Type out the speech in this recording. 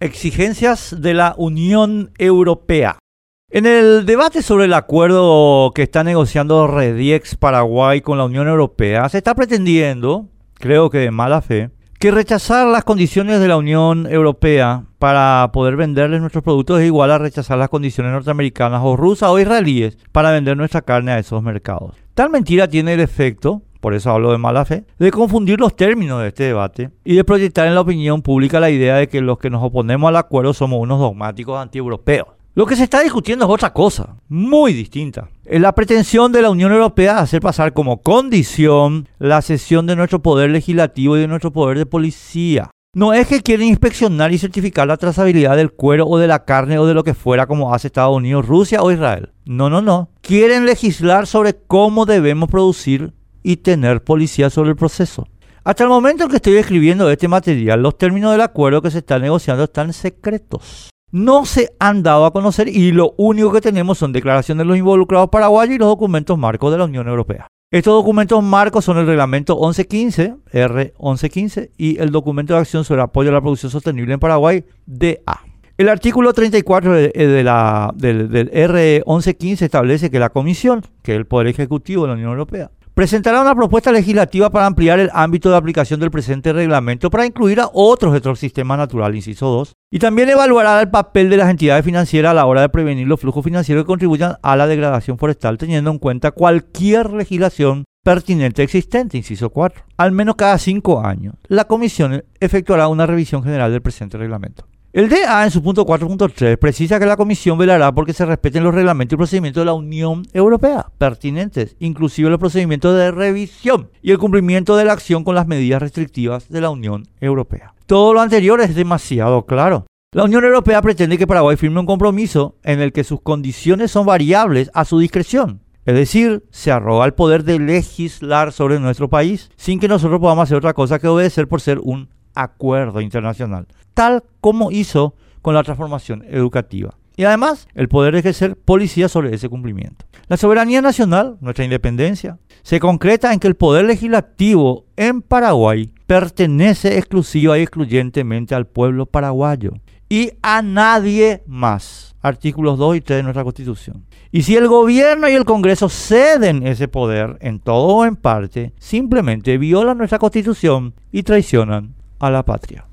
Exigencias de la Unión Europea. En el debate sobre el acuerdo que está negociando Rediex Paraguay con la Unión Europea, se está pretendiendo, creo que de mala fe, que rechazar las condiciones de la Unión Europea para poder venderles nuestros productos es igual a rechazar las condiciones norteamericanas o rusas o israelíes para vender nuestra carne a esos mercados. Tal mentira tiene el efecto por eso hablo de mala fe, de confundir los términos de este debate y de proyectar en la opinión pública la idea de que los que nos oponemos al acuerdo somos unos dogmáticos antieuropeos. Lo que se está discutiendo es otra cosa, muy distinta. Es la pretensión de la Unión Europea de hacer pasar como condición la cesión de nuestro poder legislativo y de nuestro poder de policía. No es que quieren inspeccionar y certificar la trazabilidad del cuero o de la carne o de lo que fuera como hace Estados Unidos, Rusia o Israel. No, no, no. Quieren legislar sobre cómo debemos producir y tener policía sobre el proceso. Hasta el momento en que estoy escribiendo este material, los términos del acuerdo que se está negociando están secretos. No se han dado a conocer y lo único que tenemos son declaraciones de los involucrados paraguayos y los documentos marcos de la Unión Europea. Estos documentos marcos son el reglamento 1115, R1115, y el documento de acción sobre apoyo a la producción sostenible en Paraguay, DA. El artículo 34 de, la, del, del R1115 establece que la Comisión, que es el Poder Ejecutivo de la Unión Europea, presentará una propuesta legislativa para ampliar el ámbito de aplicación del presente reglamento para incluir a otros de otro sistema natural, inciso 2, y también evaluará el papel de las entidades financieras a la hora de prevenir los flujos financieros que contribuyan a la degradación forestal, teniendo en cuenta cualquier legislación pertinente existente, inciso 4. Al menos cada cinco años, la Comisión efectuará una revisión general del presente reglamento. El DA en su punto 4.3 precisa que la Comisión velará porque se respeten los reglamentos y procedimientos de la Unión Europea pertinentes, inclusive los procedimientos de revisión y el cumplimiento de la acción con las medidas restrictivas de la Unión Europea. Todo lo anterior es demasiado claro. La Unión Europea pretende que Paraguay firme un compromiso en el que sus condiciones son variables a su discreción. Es decir, se arroga el poder de legislar sobre nuestro país sin que nosotros podamos hacer otra cosa que obedecer por ser un acuerdo internacional, tal como hizo con la transformación educativa. Y además, el poder de ejercer policía sobre ese cumplimiento. La soberanía nacional, nuestra independencia, se concreta en que el poder legislativo en Paraguay pertenece exclusiva y excluyentemente al pueblo paraguayo y a nadie más. Artículos 2 y 3 de nuestra Constitución. Y si el gobierno y el Congreso ceden ese poder en todo o en parte, simplemente violan nuestra Constitución y traicionan a la patria.